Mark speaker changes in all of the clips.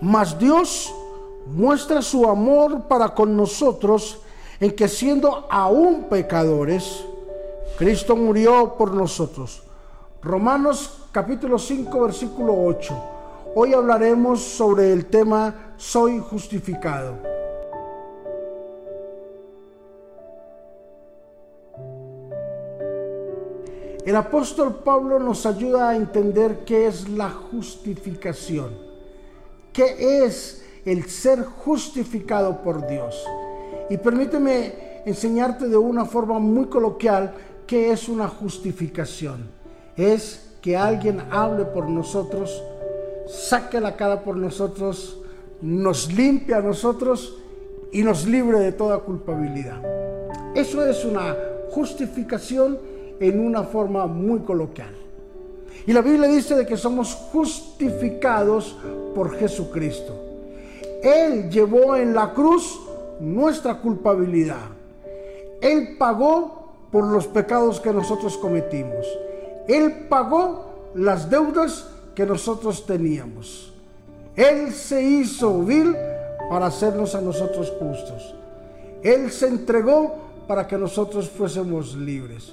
Speaker 1: Mas Dios muestra su amor para con nosotros en que siendo aún pecadores, Cristo murió por nosotros. Romanos capítulo 5 versículo 8. Hoy hablaremos sobre el tema soy justificado. El apóstol Pablo nos ayuda a entender qué es la justificación, qué es el ser justificado por Dios. Y permíteme enseñarte de una forma muy coloquial qué es una justificación. Es que alguien hable por nosotros, saque la cara por nosotros, nos limpie a nosotros y nos libre de toda culpabilidad. Eso es una justificación en una forma muy coloquial. Y la Biblia dice de que somos justificados por Jesucristo. Él llevó en la cruz nuestra culpabilidad. Él pagó por los pecados que nosotros cometimos. Él pagó las deudas que nosotros teníamos. Él se hizo vil para hacernos a nosotros justos. Él se entregó para que nosotros fuésemos libres.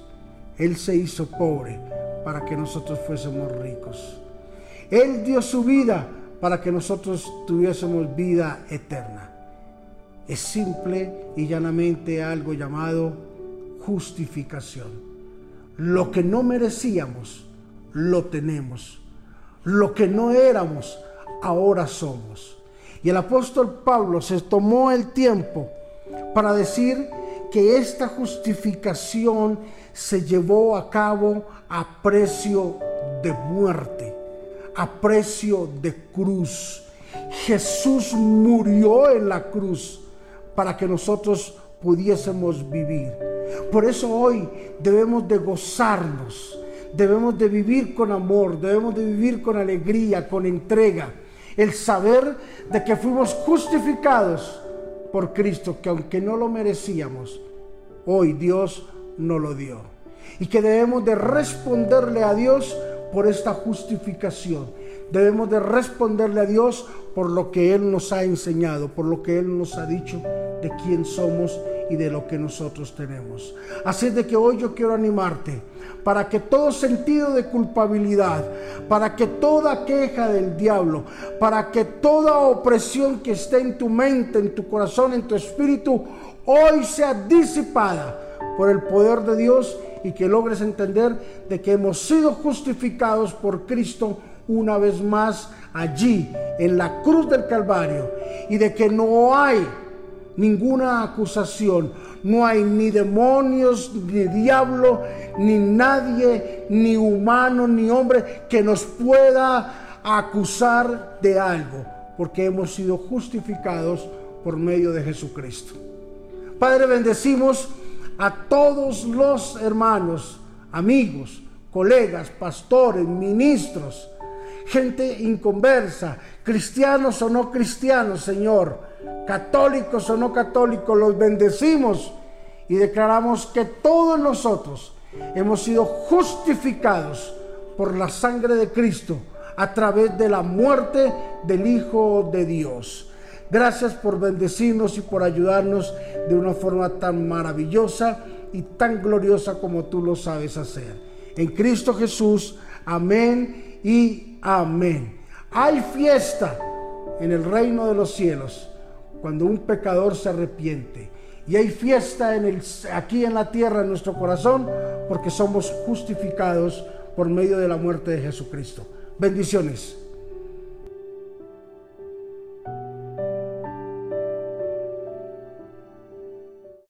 Speaker 1: Él se hizo pobre para que nosotros fuésemos ricos. Él dio su vida para que nosotros tuviésemos vida eterna. Es simple y llanamente algo llamado justificación. Lo que no merecíamos, lo tenemos. Lo que no éramos, ahora somos. Y el apóstol Pablo se tomó el tiempo para decir que esta justificación se llevó a cabo a precio de muerte a precio de cruz. Jesús murió en la cruz para que nosotros pudiésemos vivir. Por eso hoy debemos de gozarnos, debemos de vivir con amor, debemos de vivir con alegría, con entrega. El saber de que fuimos justificados por Cristo, que aunque no lo merecíamos, hoy Dios nos lo dio. Y que debemos de responderle a Dios por esta justificación. Debemos de responderle a Dios por lo que Él nos ha enseñado, por lo que Él nos ha dicho de quién somos y de lo que nosotros tenemos. Así de que hoy yo quiero animarte para que todo sentido de culpabilidad, para que toda queja del diablo, para que toda opresión que esté en tu mente, en tu corazón, en tu espíritu, hoy sea disipada por el poder de Dios y que logres entender de que hemos sido justificados por Cristo una vez más allí en la cruz del Calvario y de que no hay ninguna acusación, no hay ni demonios, ni diablo, ni nadie, ni humano, ni hombre que nos pueda acusar de algo, porque hemos sido justificados por medio de Jesucristo. Padre, bendecimos a todos los hermanos, amigos, colegas, pastores, ministros, gente inconversa, cristianos o no cristianos, Señor, católicos o no católicos, los bendecimos y declaramos que todos nosotros hemos sido justificados por la sangre de Cristo a través de la muerte del Hijo de Dios. Gracias por bendecirnos y por ayudarnos de una forma tan maravillosa y tan gloriosa como tú lo sabes hacer. En Cristo Jesús, amén y amén. Hay fiesta en el reino de los cielos cuando un pecador se arrepiente. Y hay fiesta en el, aquí en la tierra, en nuestro corazón, porque somos justificados por medio de la muerte de Jesucristo. Bendiciones.